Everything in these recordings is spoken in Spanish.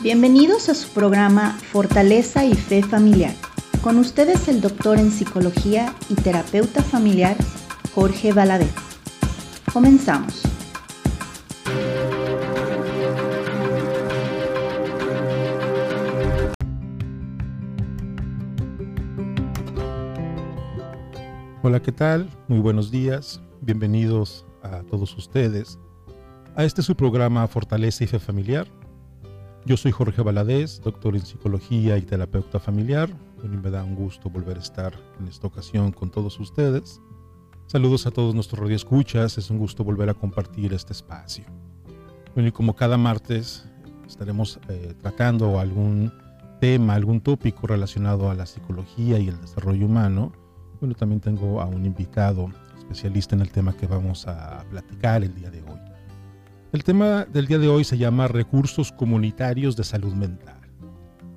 Bienvenidos a su programa Fortaleza y Fe Familiar. Con ustedes el doctor en psicología y terapeuta familiar Jorge Valadez. Comenzamos. Hola, ¿qué tal? Muy buenos días. Bienvenidos a todos ustedes a este su programa Fortaleza y Fe Familiar. Yo soy Jorge Valadez, doctor en psicología y terapeuta familiar. Bueno, me da un gusto volver a estar en esta ocasión con todos ustedes. Saludos a todos nuestros radioescuchas, es un gusto volver a compartir este espacio. Bueno, y como cada martes estaremos eh, tratando algún tema, algún tópico relacionado a la psicología y el desarrollo humano bueno, también tengo a un invitado especialista en el tema que vamos a platicar el día de hoy. El tema del día de hoy se llama recursos comunitarios de salud mental.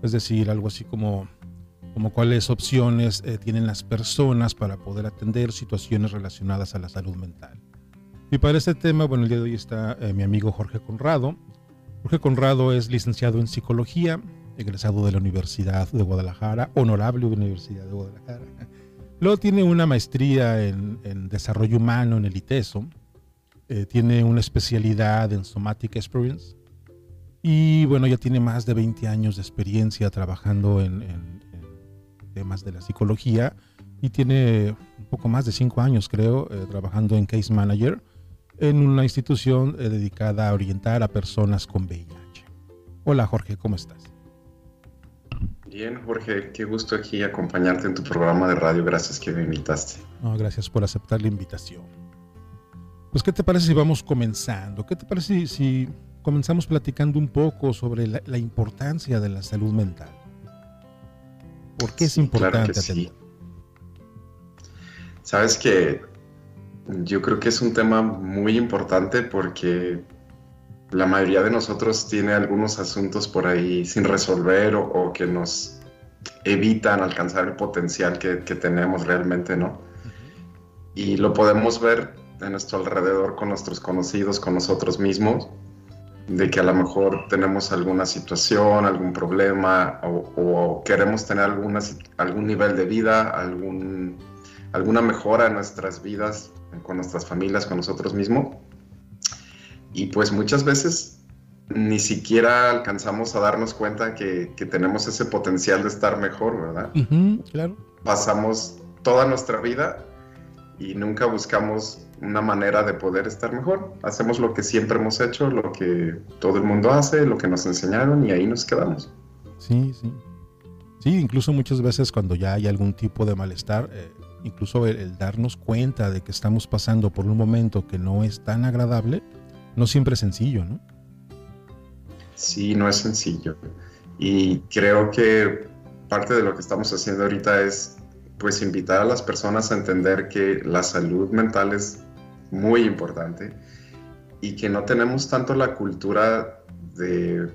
Es decir, algo así como, como cuáles opciones eh, tienen las personas para poder atender situaciones relacionadas a la salud mental. Y para este tema, bueno, el día de hoy está eh, mi amigo Jorge Conrado. Jorge Conrado es licenciado en psicología, egresado de la Universidad de Guadalajara, honorable Universidad de Guadalajara Luego tiene una maestría en, desarrollo humano en el ITESO. Eh, tiene una especialidad en Somatic Experience. Y bueno, ya tiene más de 20 años de experiencia trabajando en, temas de la psicología. Y tiene un poco más de 5 años, creo, eh, trabajando en Case Manager en una institución eh, dedicada a orientar a personas con VIH. Hola Jorge, ¿cómo estás? Bien, Jorge, qué gusto aquí acompañarte en tu programa de radio. Gracias que me invitaste. gracias por aceptar la invitación. Pues, ¿qué te parece si vamos comenzando? ¿Qué te parece si, comenzamos platicando un poco sobre la, importancia de la salud mental? ¿Por qué es importante sí. Sabes que yo creo que es un tema muy importante porque la mayoría de nosotros tiene algunos asuntos por ahí sin resolver o, que nos evitan alcanzar el potencial que, tenemos realmente, ¿no? Y lo podemos ver en nuestro alrededor con nuestros conocidos, con nosotros mismos, de que a lo mejor tenemos alguna situación, algún problema o, queremos tener alguna, algún nivel de vida, algún, alguna mejora en nuestras vidas, con nuestras familias, con nosotros mismos y pues muchas veces ni siquiera alcanzamos a darnos cuenta que, tenemos ese potencial de estar mejor, ¿verdad? claro. Pasamos toda nuestra vida y nunca buscamos una manera de poder estar mejor. Hacemos lo que siempre hemos hecho, lo que todo el mundo hace, lo que nos enseñaron y ahí nos quedamos. Sí, sí. Sí, incluso muchas veces cuando ya hay algún tipo de malestar, eh, incluso el, darnos cuenta de que estamos pasando por un momento que no es tan agradable, no siempre es sencillo, ¿no? Sí, no es sencillo. Y creo que parte de lo que estamos haciendo ahorita es pues invitar a las personas a entender que la salud mental es muy importante y que no tenemos tanto la cultura de,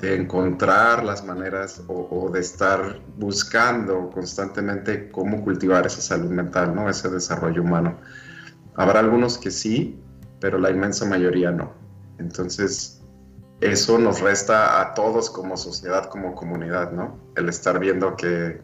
encontrar las maneras o, o, de estar buscando constantemente cómo cultivar esa salud mental, ¿no? ese desarrollo humano. Habrá algunos que sí, pero la inmensa mayoría no. Entonces, eso nos resta a todos como sociedad, como comunidad, ¿no? El estar viendo que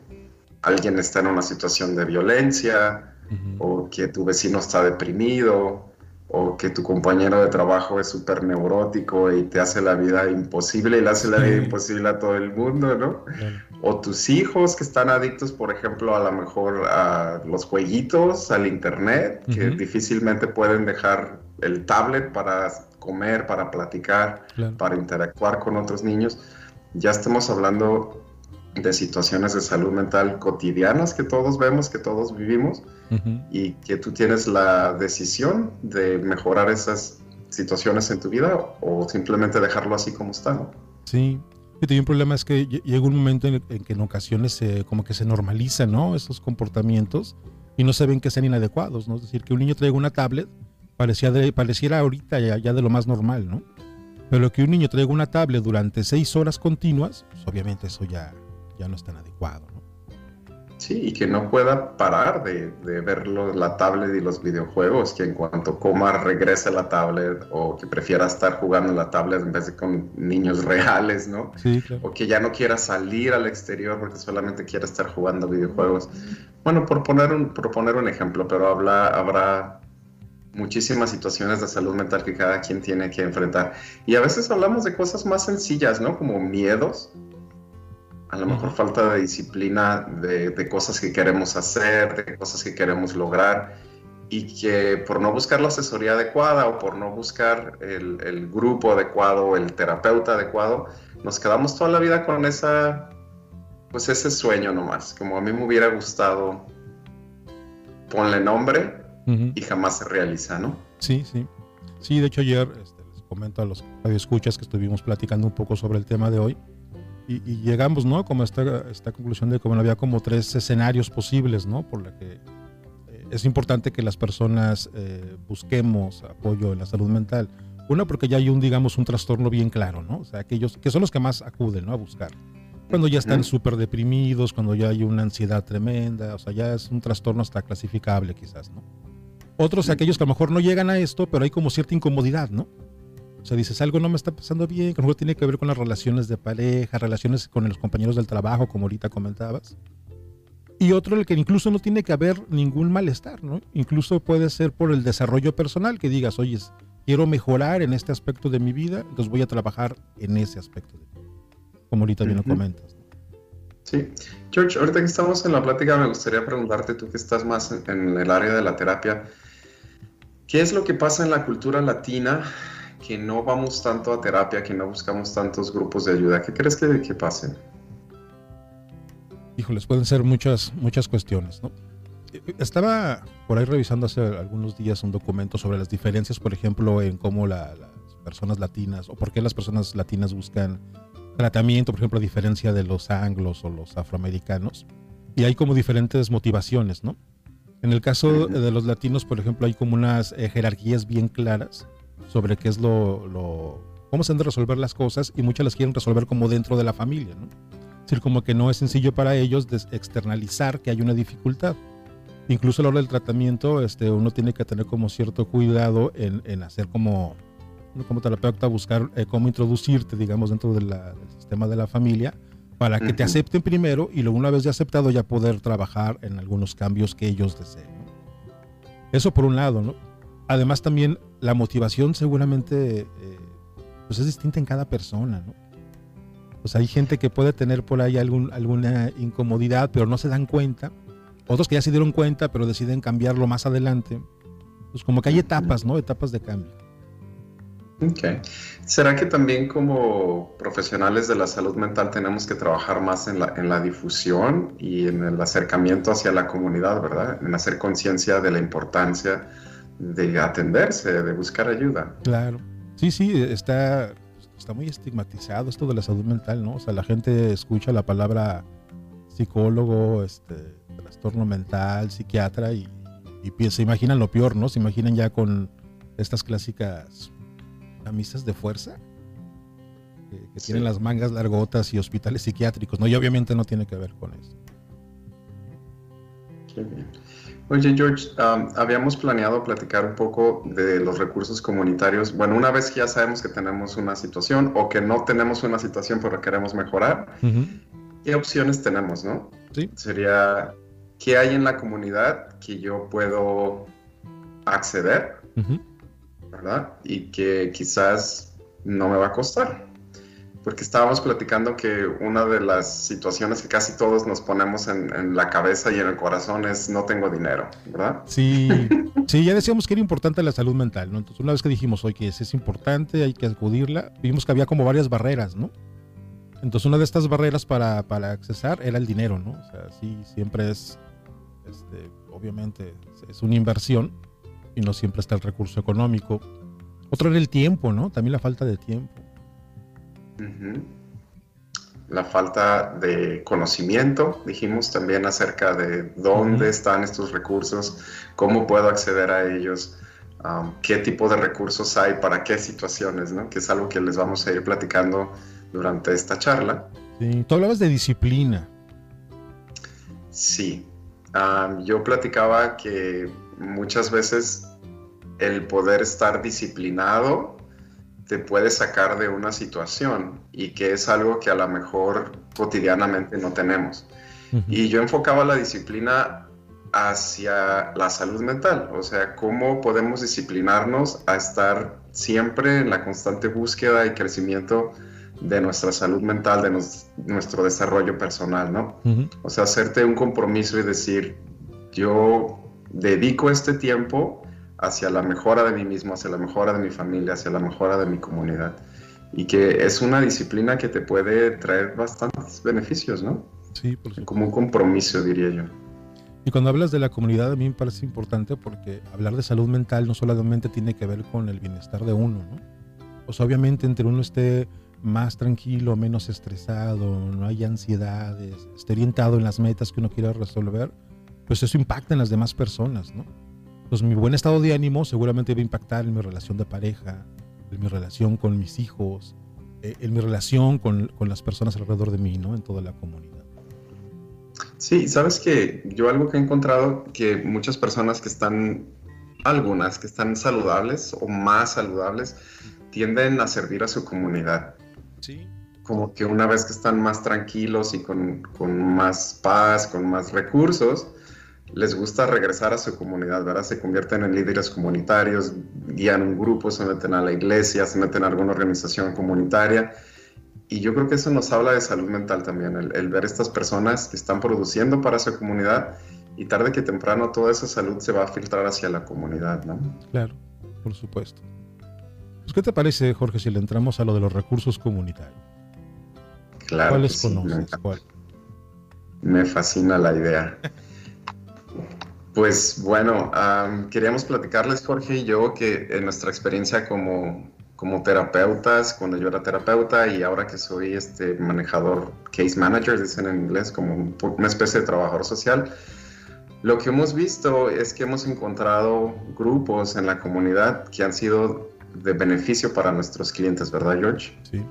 alguien está en una situación de violencia, o que tu vecino está deprimido, o que tu compañero de trabajo es súper neurótico y te hace la vida imposible y le hace la vida imposible a todo el mundo, ¿no? O tus hijos que están adictos, por ejemplo, a lo mejor a los jueguitos, al internet, que difícilmente pueden dejar el tablet para comer, para platicar, para interactuar con otros niños. Ya estamos hablando de situaciones de salud mental cotidianas que todos vemos, que todos vivimos, y que tú tienes la decisión de mejorar esas situaciones en tu vida o simplemente dejarlo así como está. Sí, y un problema es que llega un momento en, que en ocasiones como que se normalizan ¿no? esos comportamientos y no se ven que sean inadecuados, ¿no? Es decir, que un niño traiga una tablet parecía de, pareciera ahorita ya, ya, de lo más normal, ¿no? Pero que un niño traiga una tablet durante seis horas continuas, pues obviamente eso ya, ya no es tan adecuado, ¿no? Sí, y que no pueda parar de, de ver la tablet y los videojuegos, que en cuanto coma regrese a la tablet o que prefiera estar jugando en la tablet en vez de con niños reales, ¿no? Sí, claro. O que ya no quiera salir al exterior porque solamente quiere estar jugando videojuegos. Bueno, por poner un, por poner un ejemplo, pero habla, habrá muchísimas situaciones de salud mental que cada quien tiene que enfrentar. Y a veces hablamos de cosas más sencillas, ¿no? Como miedos a lo mejor falta de disciplina de, cosas que queremos hacer, de cosas que queremos lograr y que por no buscar la asesoría adecuada o por no buscar el, grupo adecuado el terapeuta adecuado, nos quedamos toda la vida con esa, pues ese sueño nomás, como a mí me hubiera gustado, ponle nombre y jamás se realiza, ¿no? Sí, sí. Sí, de hecho ayer este, les comento a los escuchas que estuvimos platicando un poco sobre el tema de hoy y, llegamos, ¿no? Como esta, esta conclusión de como había como tres escenarios posibles, ¿no? Por la que eh, es importante que las personas eh, busquemos apoyo en la salud mental. Una, porque ya hay un, digamos, un trastorno bien claro, ¿no? O sea, aquellos que son los que más acuden, ¿no? A buscar. Cuando ya están súper deprimidos, cuando ya hay una ansiedad tremenda, o sea, ya es un trastorno hasta clasificable quizás, ¿no? Otros, aquellos que a lo mejor no llegan a esto, pero hay como cierta incomodidad, ¿no? O sea, dices, algo no me está pasando bien, que a lo mejor tiene que ver con las relaciones de pareja, relaciones con los compañeros del trabajo, como ahorita comentabas. Y otro, el que incluso no tiene que haber ningún malestar, ¿no? Incluso puede ser por el desarrollo personal, que digas, oye, quiero mejorar en este aspecto de mi vida, entonces voy a trabajar en ese aspecto, de como ahorita bien lo comentas. Sí. George, ahorita que estamos en la plática, me gustaría preguntarte, tú que estás más en el área de la terapia, ¿qué es lo que pasa en la cultura latina que no vamos tanto a terapia, que no buscamos tantos grupos de ayuda? ¿Qué crees que, que pase? Híjoles, pueden ser muchas, muchas cuestiones, ¿no? Estaba por ahí revisando hace algunos días un documento sobre las diferencias, por ejemplo, en cómo las personas latinas, o por qué las personas latinas buscan tratamiento, por ejemplo, a diferencia de los anglos o los afroamericanos. Y hay como diferentes motivaciones, ¿no? En el caso de los latinos, por ejemplo, hay como unas eh, jerarquías bien claras sobre qué es lo, lo, cómo se han de resolver las cosas y muchas las quieren resolver como dentro de la familia, ¿no? Es decir, como que no es sencillo para ellos externalizar que hay una dificultad. Incluso a la hora del tratamiento, este, uno tiene que tener como cierto cuidado en, en hacer como, como terapeuta, buscar eh, cómo introducirte, digamos, dentro de la, del sistema de la familia para que te acepten primero y luego una vez ya aceptado ya poder trabajar en algunos cambios que ellos deseen. Eso por un lado, ¿no? Además también la motivación seguramente eh, pues es distinta en cada persona, ¿no? Pues hay gente que puede tener por ahí algún, alguna incomodidad, pero no se dan cuenta. Otros que ya se dieron cuenta, pero deciden cambiarlo más adelante. Pues como que hay etapas, ¿no? Etapas de cambio. Ok. ¿Será que también como profesionales de la salud mental tenemos que trabajar más en la, en la difusión y en el acercamiento hacia la comunidad, ¿verdad? En hacer conciencia de la importancia de atenderse, de buscar ayuda. Claro. Sí, sí, está, está muy estigmatizado esto de la salud mental, ¿no? O sea, la gente escucha la palabra psicólogo, este, trastorno mental, psiquiatra y, y se imaginan lo peor, ¿no? Se imaginan ya con estas clásicas camisas de fuerza que, tienen las mangas largotas y hospitales psiquiátricos, ¿no? Y obviamente no tiene que ver con eso. Qué bien. Oye, George, habíamos planeado platicar un poco de los recursos comunitarios. Bueno, una vez que ya sabemos que tenemos una situación o que no tenemos una situación pero queremos mejorar, ¿qué opciones tenemos, no? Sí. Sería, ¿qué hay en la comunidad que yo puedo acceder, verdad? Y que quizás no me va a costar porque estábamos platicando que una de las situaciones que casi todos nos ponemos en, la cabeza y en el corazón es no tengo dinero, ¿verdad? Sí, sí, ya decíamos que era importante la salud mental, ¿no? Entonces una vez que dijimos, oye, que es importante, hay que acudirla, vimos que había como varias barreras, ¿no? Entonces una de estas barreras para, para accesar era el dinero, ¿no? O sea, sí, siempre es, este, obviamente, es una inversión y no siempre está el recurso económico. Otro era el tiempo, ¿no? También la falta de tiempo. La falta de conocimiento, dijimos también acerca de dónde están estos recursos, cómo puedo acceder a ellos, um, qué tipo de recursos hay para qué situaciones, ¿no? que es algo que les vamos a ir platicando durante esta charla. Sí, tú hablabas de disciplina. Sí. yo platicaba que muchas veces el poder estar disciplinado te puede sacar de una situación y que es algo que a lo mejor cotidianamente no tenemos. Y yo enfocaba la disciplina hacia la salud mental, o sea, cómo podemos disciplinarnos a estar siempre en la constante búsqueda y crecimiento de nuestra salud mental, de nuestro desarrollo personal, ¿no? O sea, hacerte un compromiso y decir, yo dedico este tiempo hacia la mejora de mí mismo, hacia la mejora de mi familia, hacia la mejora de mi comunidad. Y que es una disciplina que te puede traer bastantes beneficios, ¿no? Sí, por supuesto. Como un compromiso, diría yo. Y cuando hablas de la comunidad, a mí me parece importante porque hablar de salud mental no solamente tiene que ver con el bienestar de uno, ¿no? Pues obviamente entre uno esté más tranquilo, menos estresado, no hay ansiedades, esté orientado en las metas que uno quiera resolver, pues eso impacta en las demás personas, ¿no? Pues mi buen estado de ánimo seguramente va a impactar en mi relación de pareja, en mi relación con mis hijos, eh, en mi relación con, con las personas alrededor de mí, ¿no? En toda la comunidad. Sí, sabes que yo algo que he encontrado que muchas personas que están, algunas que están saludables o más saludables, tienden a servir a su comunidad. Sí. Como que una vez que están más tranquilos y con, con más paz, con más recursos, les gusta regresar a su comunidad, ¿verdad? Se convierten en líderes comunitarios, guían un grupo, se meten a la iglesia, se meten a alguna organización comunitaria. Y yo creo que eso nos habla de salud mental también, el, ver estas personas que están produciendo para su comunidad y tarde que temprano toda esa salud se va a filtrar hacia la comunidad, ¿no? Claro, por supuesto. Pues, ¿Qué te parece, Jorge, si le entramos a lo de los recursos comunitarios? Claro. ¿Cuáles conoces? Me fascina la idea. Pues bueno, queríamos platicarles, Jorge y yo, que en nuestra experiencia como, como terapeutas, cuando yo era terapeuta y ahora que soy este manejador, case manager, dicen en inglés, como una especie de trabajador social, lo que hemos visto es que hemos encontrado grupos en la comunidad que han sido de beneficio para nuestros clientes, ¿verdad, George? Sí.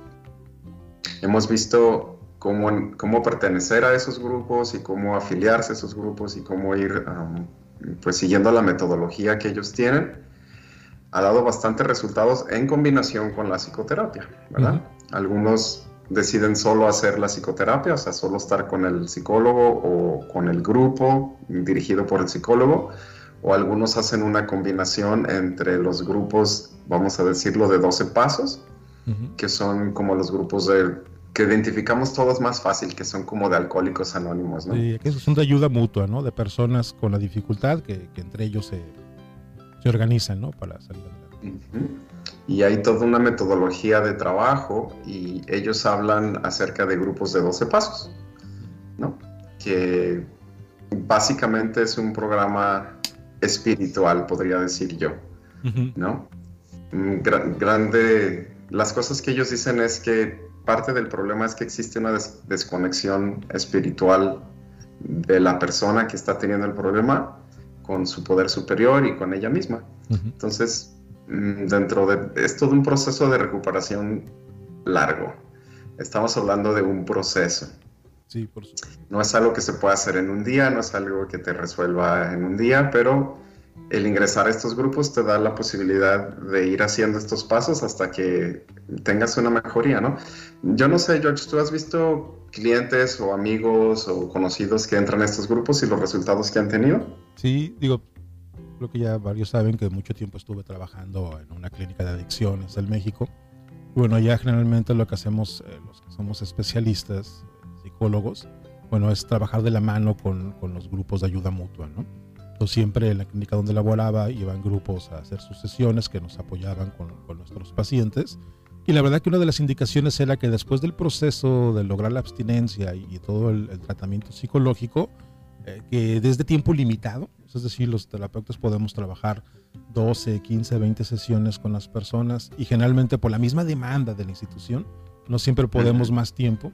Hemos visto cómo, cómo pertenecer a esos grupos y cómo afiliarse a esos grupos y cómo ir pues siguiendo la metodología que ellos tienen, ha dado bastantes resultados en combinación con la psicoterapia, ¿verdad? Algunos deciden solo hacer la psicoterapia, o sea, solo estar con el psicólogo o con el grupo dirigido por el psicólogo, o algunos hacen una combinación entre los grupos, vamos a decirlo, de 12 pasos, que son como los grupos de que identificamos todos más fácil, que son como de alcohólicos anónimos, ¿no? Sí, que son de ayuda mutua, ¿no? De personas con la dificultad que, entre ellos se, se, organizan, ¿no? Para salir adelante. Y hay toda una metodología de trabajo y ellos hablan acerca de grupos de 12 pasos, ¿no? Que básicamente es un programa espiritual, podría decir yo, ¿no? grande, las cosas que ellos dicen es que parte del problema es que existe una desconexión espiritual de la persona que está teniendo el problema con su poder superior y con ella misma. Entonces, mm, dentro de es todo un proceso de recuperación largo. Estamos hablando de un proceso. Sí, por supuesto. No es algo que se pueda hacer en un día, no es algo que te resuelva en un día, pero el ingresar a estos grupos te da la posibilidad de ir haciendo estos pasos hasta que tengas una mejoría, ¿no? Yo no sé, George, ¿tú has visto clientes o amigos o conocidos que entran a estos grupos y los resultados que han tenido? Sí, digo, creo que ya varios saben que mucho tiempo estuve trabajando en una clínica de adicciones en México. Bueno, ya generalmente lo que hacemos, eh, los que somos especialistas, psicólogos, bueno, es trabajar de la mano con, con los grupos de ayuda mutua, ¿no? Siempre en la clínica donde laboraba iban grupos a hacer sus sesiones que nos apoyaban con, nuestros pacientes. Y la verdad que una de las indicaciones era que después del proceso de lograr la abstinencia y, todo el, tratamiento psicológico, eh, que desde tiempo limitado, es decir, los terapeutas podemos trabajar 12, 15, 20 sesiones con las personas y generalmente por la misma demanda de la institución, no siempre podemos más tiempo.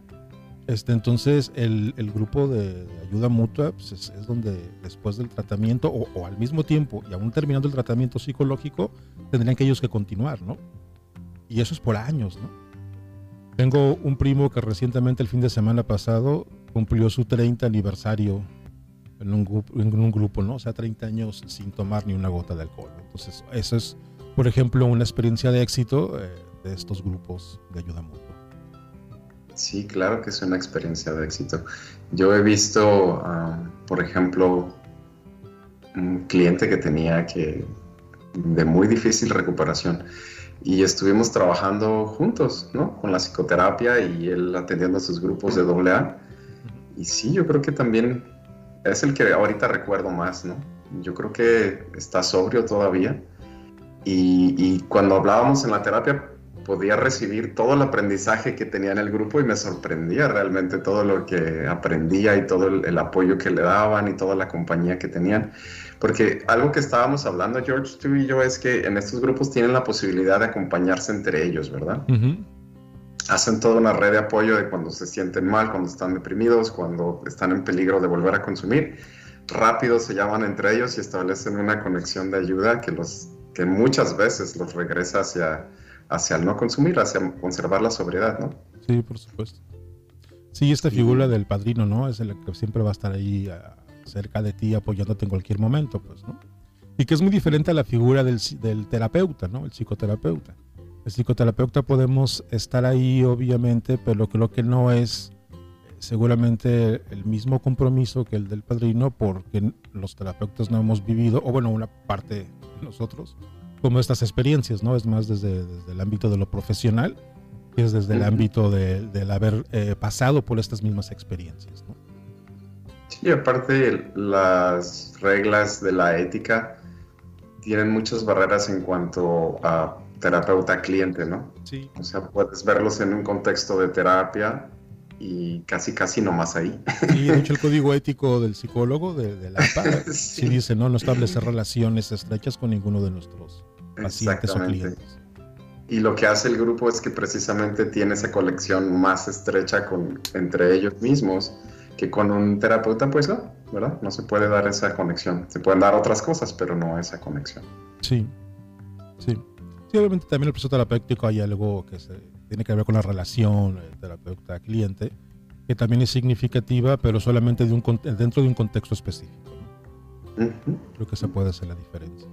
Este, entonces, el, grupo de, ayuda mutua pues, es, donde después del tratamiento o, al mismo tiempo y aún terminando el tratamiento psicológico, tendrían que ellos que continuar, ¿no? Y eso es por años, ¿no? Tengo un primo que recientemente, el fin de semana pasado, cumplió su 30 aniversario en un, en un grupo, ¿no? O sea, 30 años sin tomar ni una gota de alcohol. Entonces, eso es, por ejemplo, una experiencia de éxito eh, de estos grupos de ayuda mutua. Sí, claro que es una experiencia de éxito. Yo he visto, ah, por ejemplo, un cliente que tenía que de muy difícil recuperación y estuvimos trabajando juntos, ¿no? Con la psicoterapia y él atendiendo a sus grupos de AA. Y sí, yo creo que también es el que ahorita recuerdo más, ¿no? Yo creo que está sobrio todavía. Y, y cuando hablábamos en la terapia, podía recibir todo el aprendizaje que tenía en el grupo y me sorprendía realmente todo lo que aprendía y todo el, apoyo que le daban y toda la compañía que tenían. Porque algo que estábamos hablando, George, tú y yo, es que en estos grupos tienen la posibilidad de acompañarse entre ellos, ¿verdad? Hacen toda una red de apoyo de cuando se sienten mal, cuando están deprimidos, cuando están en peligro de volver a consumir. Rápido se llaman entre ellos y establecen una conexión de ayuda que, los, que muchas veces los regresa hacia hacia el no consumir, hacia conservar la sobriedad, ¿no? Sí, por supuesto. Sí, esta figura del padrino, ¿no? Es el que siempre va a estar ahí ah, cerca de ti apoyándote en cualquier momento, pues, ¿no? Y que es muy diferente a la figura del, del terapeuta, ¿no? El psicoterapeuta. El psicoterapeuta podemos estar ahí, obviamente, pero creo que no es eh, seguramente el mismo compromiso que el del padrino porque los terapeutas no hemos vivido, o bueno, una parte de nosotros, como estas experiencias, ¿no? Es más desde, el ámbito de lo profesional, que es desde el ámbito de, del haber eh, pasado por estas mismas experiencias, ¿no? Sí, aparte las reglas de la ética tienen muchas barreras en cuanto a terapeuta-cliente, ¿no? Sí. O sea, puedes verlos en un contexto de terapia y casi, casi nomás ahí. Y de hecho el código ético del psicólogo de, la APA sí. dice, no, no establecer relaciones estrechas con ninguno de nuestros pacientes o clientes. Y lo que hace el grupo es que precisamente tiene esa colección más estrecha con, entre ellos mismos que con un terapeuta, pues no, ¿verdad? No se puede dar esa conexión. Se pueden dar otras cosas, pero no esa conexión. Sí, sí. Sí, obviamente también el proceso terapéutico hay algo que se, tiene que ver con la relación eh, terapeuta-cliente, que también es significativa, pero solamente de un, dentro de un contexto específico. Creo que se puede hacer la diferencia.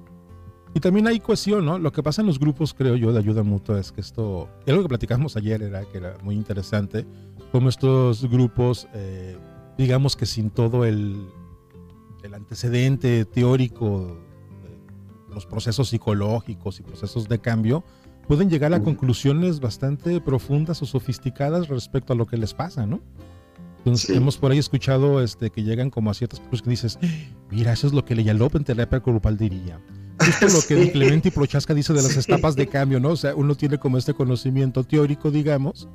Y también hay cohesión, ¿no? Lo que pasa en los grupos, creo yo, de ayuda mutua es que esto, algo que platicamos ayer era que era muy interesante, como estos grupos, eh, digamos que sin todo el, el antecedente teórico los procesos psicológicos y procesos de cambio, pueden llegar a conclusiones bastante profundas o sofisticadas respecto a lo que les pasa, ¿no? Entonces, hemos por ahí escuchado este, que llegan como a ciertas cosas que dices, mira, eso es lo que Leyalop en terapia grupal diría. Es lo que Clemente y Prochaska dice de las etapas de cambio, ¿no? O sea, uno tiene como este conocimiento teórico, digamos,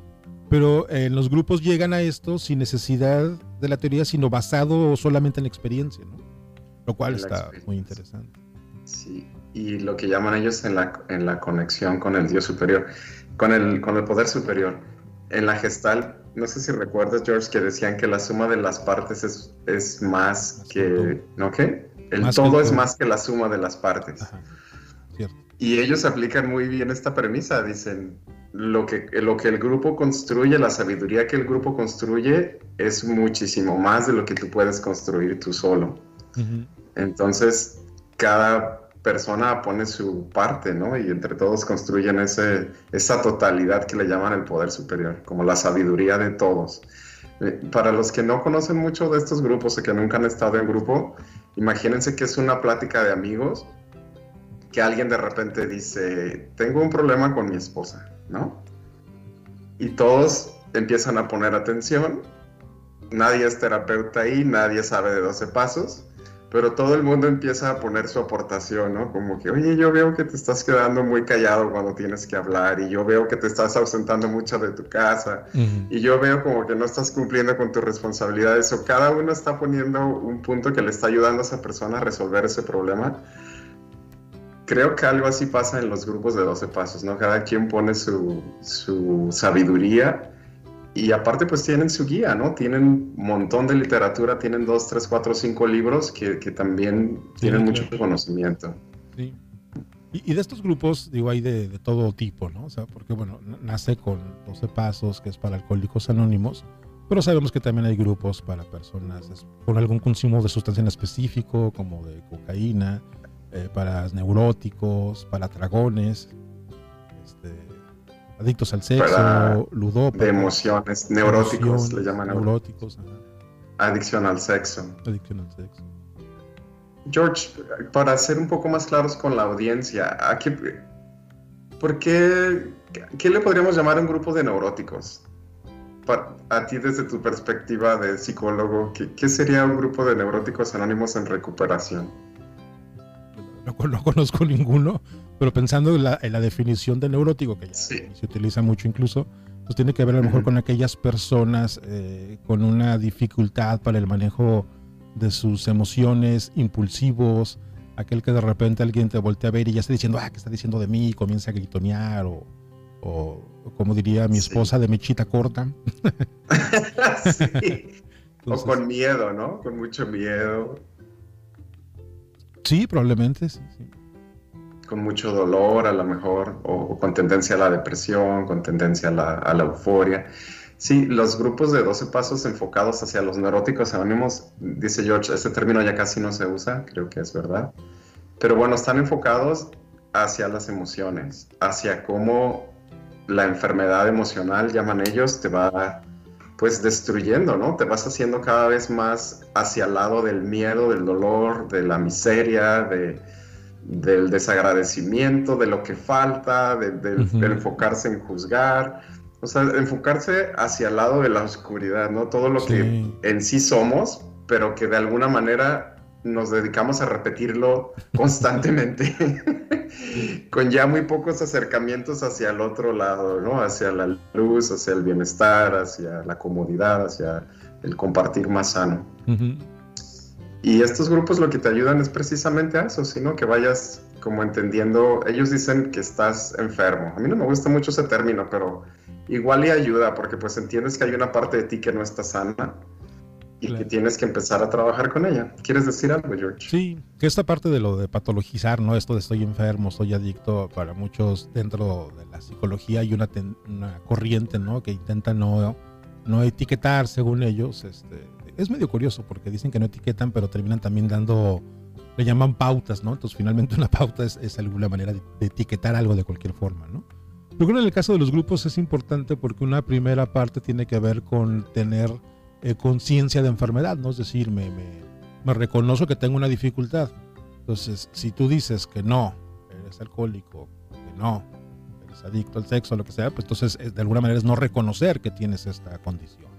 pero en los grupos llegan a esto sin necesidad de la teoría, sino basado solamente en la experiencia, ¿no? Lo cual está muy interesante. Sí, y lo que llaman ellos en la, en la conexión con el Dios superior, con el, con el poder superior. En la gestal, no sé si recuerdas, George, que decían que la suma de las partes es, es más que, ¿no qué? El todo es más que la suma de las partes. Y ellos aplican muy bien esta premisa, dicen, lo que, lo que el grupo construye, la sabiduría que el grupo construye es muchísimo más de lo que tú puedes construir tú solo. Entonces, cada persona pone su parte, ¿no? Y entre todos construyen ese, esa totalidad que le llaman el poder superior, como la sabiduría de todos. Eh, para los que no conocen mucho de estos grupos o que nunca han estado en grupo, imagínense que es una plática de amigos que alguien de repente dice, tengo un problema con mi esposa, ¿no? Y todos empiezan a poner atención, nadie es terapeuta ahí, nadie sabe de 12 pasos, pero todo el mundo empieza a poner su aportación, ¿no? Como que, oye, yo veo que te estás quedando muy callado cuando tienes que hablar y yo veo que te estás ausentando mucho de tu casa y yo veo como que no estás cumpliendo con tus responsabilidades o cada uno está poniendo un punto que le está ayudando a esa persona a resolver ese problema. Creo que algo así pasa en los grupos de 12 pasos, ¿no? Cada quien pone su, su sabiduría y aparte pues tienen su guía, ¿no? Tienen un montón de literatura, tienen dos, tres, cuatro, cinco libros que, que también tienen mucho conocimiento. Sí. Y, de estos grupos, digo, hay de, de, todo tipo, ¿no? O sea, porque bueno, nace con 12 pasos, que es para alcohólicos anónimos, Pero sabemos que también hay grupos para personas con algún consumo de sustancia en específico, como de cocaína, eh, para neuróticos, para dragones, adictos al sexo, ludópatas. De emociones, neuróticos, le llaman neuróticos. Adicción al sexo. Adicción al sexo. George, para ser un poco más claros con la audiencia, ¿a qué, ¿por qué, qué le podríamos llamar a un grupo de neuróticos? a ti desde tu perspectiva de psicólogo, ¿qué, sería un grupo de neuróticos anónimos en recuperación? No, conozco ninguno, pero pensando en la, definición de neurótico, que ya se utiliza mucho incluso, pues tiene que ver a lo mejor con aquellas personas eh, con una dificultad para el manejo de sus emociones, impulsivos, aquel que de repente alguien te voltea a ver y ya está diciendo, ah, ¿qué está diciendo de mí? Y comienza a gritonear o o como diría mi esposa, de mechita corta. sí. o con miedo, ¿no? Con mucho miedo. Sí, probablemente, sí, Con mucho dolor, a lo mejor, o, con tendencia a la depresión, con tendencia a la, a la, euforia. Sí, los grupos de 12 pasos enfocados hacia los neuróticos anónimos, dice George, este término ya casi no se usa, creo que es verdad. Pero bueno, están enfocados hacia las emociones, hacia cómo la enfermedad emocional, llaman ellos, te va pues destruyendo, ¿no? Te vas haciendo cada vez más hacia el lado del miedo, del dolor, de la miseria, de, del desagradecimiento, de lo que falta, de, enfocarse en juzgar, o sea, enfocarse hacia el lado de la oscuridad, ¿no? Todo lo que en sí somos, pero que de alguna manera nos dedicamos a repetirlo constantemente, con ya muy pocos acercamientos hacia el otro lado, ¿no? Hacia la luz, hacia el bienestar, hacia la comodidad, hacia el compartir más sano. Y estos grupos lo que te ayudan es precisamente a eso, sino que vayas como entendiendo, ellos dicen que estás enfermo. A mí no me gusta mucho ese término, pero igual y ayuda porque pues entiendes que hay una parte de ti que no está sana y que tienes que empezar a trabajar con ella. ¿Quieres decir algo, George? Sí, que esta parte de lo de patologizar, ¿no? Esto de estoy enfermo, soy adicto, para muchos dentro de la psicología hay una, una corriente, ¿no? Que intenta no, no etiquetar, según ellos. Este, es medio curioso porque dicen que no etiquetan, pero terminan también dando, le llaman pautas, ¿no? Entonces finalmente una pauta es, alguna manera de, etiquetar algo de cualquier forma, ¿no? Yo creo en el caso de los grupos es importante porque una primera parte tiene que ver con tener eh, conciencia de enfermedad, ¿no? Es decir, me, me, reconozco que tengo una dificultad. Entonces, si tú dices que no, eres alcohólico, que no, eres adicto al sexo, lo que sea, pues entonces de alguna manera es no reconocer que tienes esta condición.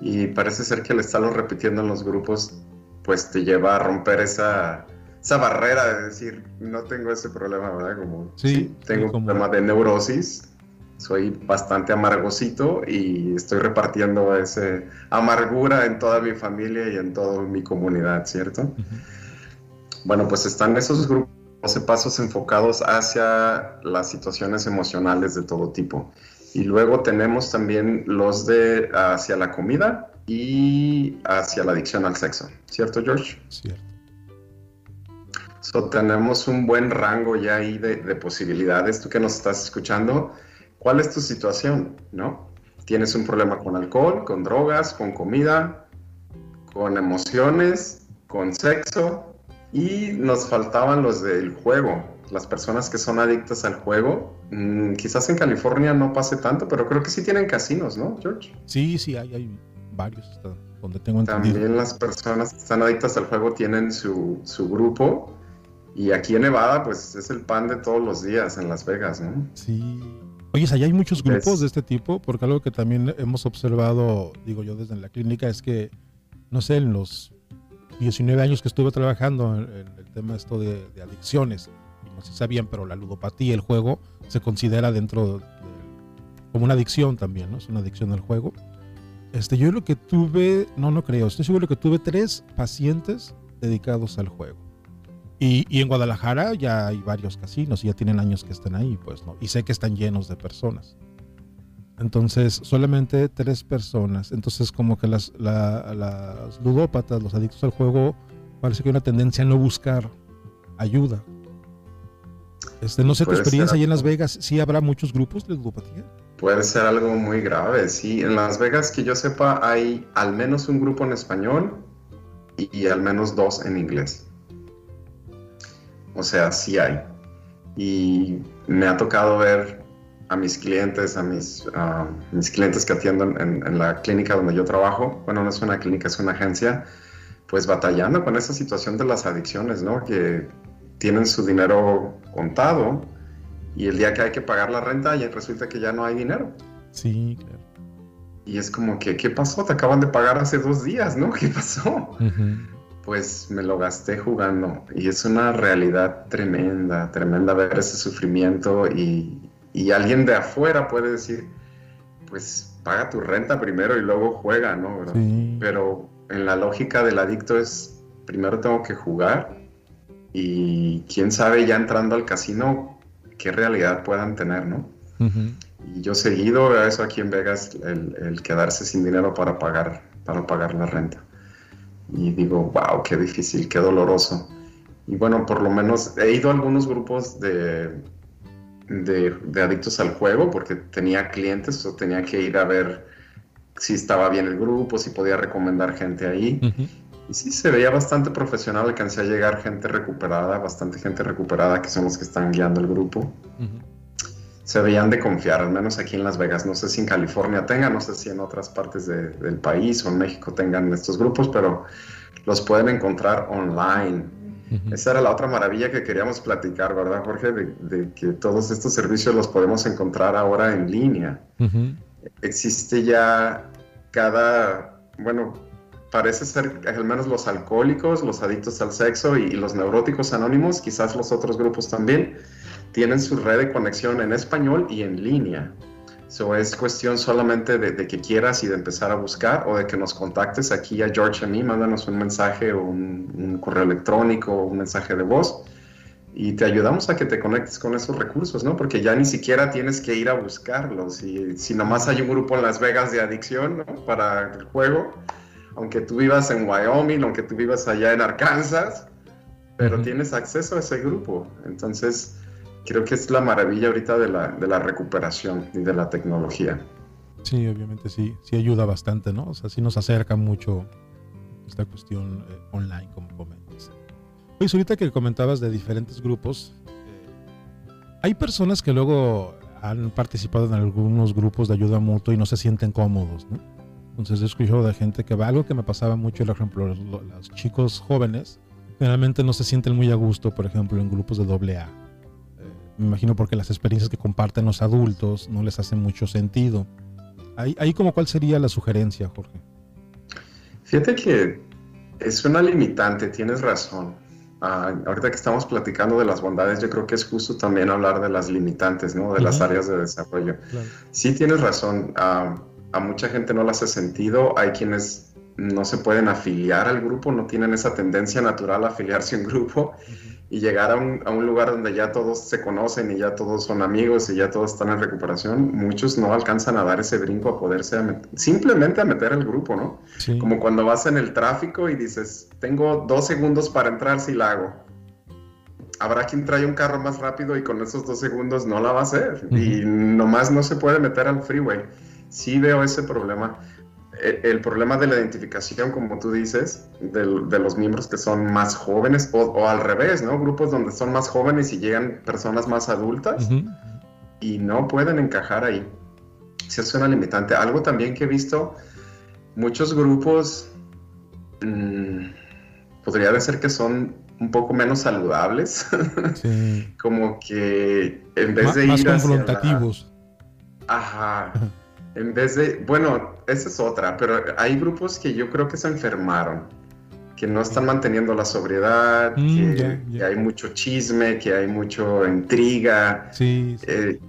Y parece ser que el estarlo repitiendo en los grupos, pues te lleva a romper esa, esa barrera de decir, no tengo ese problema, ¿verdad? Como, sí, tengo un problema de neurosis, soy bastante amargosito y estoy repartiendo esa amargura en toda mi familia y en toda mi comunidad, ¿cierto? Bueno, pues están esos grupos de pasos enfocados hacia las situaciones emocionales de todo tipo. Y luego tenemos también los de hacia la comida y hacia la adicción al sexo, ¿cierto, George? Cierto. So, tenemos un buen rango ya ahí de, de posibilidades. Tú que nos estás escuchando, ¿Cuál es tu situación? ¿No? ¿Tienes un problema con alcohol, con drogas, con comida, con emociones, con sexo? Y nos faltaban los del juego, las personas que son adictas al juego. Mm, quizás en California no pase tanto, pero creo que sí tienen casinos, ¿no, George? Sí, sí, hay, hay varios donde tengo entendido. También las personas que están adictas al juego tienen su, su grupo. Y aquí en Nevada, pues es el pan de todos los días en Las Vegas, ¿no? Sí, Oye, allá hay muchos grupos de este tipo, porque algo que también hemos observado, digo yo desde la clínica, es que, no sé, en los 19 años que estuve trabajando en, el tema esto de, adicciones, no sé si sabían, pero la ludopatía, el juego, se considera dentro de, como una adicción también, ¿no? Es una adicción al juego. Este, yo lo que tuve, no, no creo, estoy seguro que tuve tres pacientes dedicados al juego. Y, en Guadalajara ya hay varios casinos y ya tienen años que están ahí, pues no. Y sé que están llenos de personas. Entonces, solamente tres personas. Entonces, como que las, las ludópatas, los adictos al juego, parece que hay una tendencia a no buscar ayuda. Este, no sé tu experiencia allá en Las Vegas, ¿sí habrá muchos grupos de ludopatía? Puede ser algo muy grave, sí. En Las Vegas, que yo sepa, hay al menos un grupo en español y, al menos dos en inglés. O sea, sí hay. Y me ha tocado ver a mis clientes, a mis, mis clientes que atiendo en, en, la clínica donde yo trabajo, bueno, no es una clínica, es una agencia, pues batallando con esa situación de las adicciones, ¿no? Que tienen su dinero contado y el día que hay que pagar la renta ya resulta que ya no hay dinero. Sí, claro. Y es como que, ¿qué pasó? Te acaban de pagar hace dos días, ¿no? ¿Qué pasó? Pues me lo gasté jugando y es una realidad tremenda, tremenda ver ese sufrimiento y, y alguien de afuera puede decir, pues paga tu renta primero y luego juega, ¿no? Pero en la lógica del adicto es, primero tengo que jugar y quién sabe ya entrando al casino qué realidad puedan tener, ¿no? Y yo seguido veo eso aquí en Vegas, el, quedarse sin dinero para pagar, para pagar la renta. Y digo, wow, qué difícil, qué doloroso. Y bueno, por lo menos he ido a algunos grupos de, de, adictos al juego porque tenía clientes o tenía que ir a ver si estaba bien el grupo, si podía recomendar gente ahí. Y sí, se veía bastante profesional, alcancé a llegar gente recuperada, bastante gente recuperada que son los que están guiando el grupo. Se veían de confiar, al menos aquí en Las Vegas. No sé si en California tengan, no sé si en otras partes del país o en México tengan estos grupos, pero los pueden encontrar online. Esa era la otra maravilla que queríamos platicar, ¿verdad, Jorge? De, que todos estos servicios los podemos encontrar ahora en línea. Existe ya cada, bueno, parece ser al menos los alcohólicos, los adictos al sexo y, los neuróticos anónimos, quizás los otros grupos también, tienen su red de conexión en español y en línea. So es cuestión solamente de, que quieras y de empezar a buscar o de que nos contactes aquí a George a mí, mándanos un mensaje o un, correo electrónico o un mensaje de voz y te ayudamos a que te conectes con esos recursos, ¿no? Porque ya ni siquiera tienes que ir a buscarlos. Y si nomás hay un grupo en Las Vegas de adicción, ¿no? Para el juego, aunque tú vivas en Wyoming, aunque tú vivas allá en Arkansas, pero tienes acceso a ese grupo. Entonces, creo que es la maravilla ahorita de la, de la recuperación y de la tecnología. Sí, obviamente sí, sí ayuda bastante, ¿no? O sea, sí nos acerca mucho esta cuestión eh, online, como comentas. Oye, ahorita que comentabas de diferentes grupos, eh, hay personas que luego han participado en algunos grupos de ayuda mutua y no se sienten cómodos, ¿no? Entonces he escuchado de gente que va, algo que me pasaba mucho, por ejemplo, los, chicos jóvenes generalmente no se sienten muy a gusto, por ejemplo, en grupos de doble A. Me imagino porque las experiencias que comparten los adultos no les hacen mucho sentido. Ahí, ahí como cuál sería la sugerencia, Jorge. Fíjate que es una limitante, tienes razón. Ah, ahorita que estamos platicando de las bondades, yo creo que es justo también hablar de las limitantes, ¿no? De las áreas de desarrollo. Sí, tienes razón. Uh, a mucha gente no le hace sentido, hay quienes no se pueden afiliar al grupo, no tienen esa tendencia natural a afiliarse a un grupo y llegar a un, a un, lugar donde ya todos se conocen y ya todos son amigos y ya todos están en recuperación, muchos no alcanzan a dar ese brinco a poderse simplemente a meter el grupo, ¿no? Como cuando vas en el tráfico y dices, tengo dos segundos para entrar si la hago. Habrá quien trae un carro más rápido y con esos dos segundos no la va a hacer y nomás no se puede meter al freeway sí veo ese problema. E, el, problema de la identificación, como tú dices, de, los miembros que son más jóvenes o, al revés, ¿no? Grupos donde son más jóvenes y llegan personas más adultas y no pueden encajar ahí. Sí es una limitante. Algo también que he visto, muchos grupos, mmm, podría decir que son un poco menos saludables. como que en vez de ir confrontativos. Ajá. En vez de, bueno, esa es otra, pero hay grupos que yo creo que se enfermaron, que no están manteniendo la sobriedad, mm, que, hay mucho chisme, que hay mucho intriga. Sí. Eh,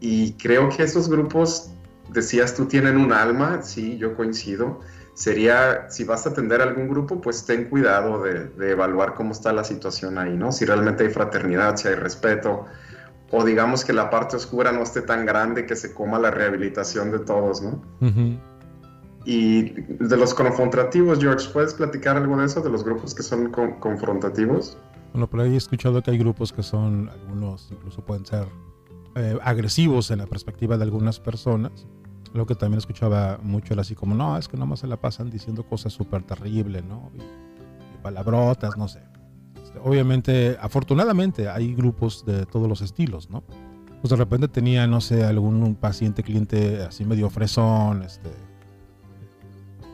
y creo que esos grupos, decías tú, tienen un alma, sí, yo coincido. Sería, si vas a atender a algún grupo, pues ten cuidado de, de evaluar cómo está la situación ahí, ¿no? Si realmente hay fraternidad, si hay respeto, o digamos que la parte oscura no esté tan grande que se coma la rehabilitación de todos, ¿no? Y de los confrontativos, George, ¿puedes platicar algo de eso, de los grupos que son confrontativos? Bueno, por ahí he escuchado que hay grupos que son, algunos incluso pueden ser eh, agresivos en la perspectiva de algunas personas. Lo que también escuchaba mucho era así como, no, es que nomás se la pasan diciendo cosas súper terribles, ¿no? Y, palabrotas, no sé. Este, obviamente, afortunadamente, hay grupos de todos los estilos, ¿no? Pues de repente tenía, no sé, algún paciente, cliente así medio fresón, este,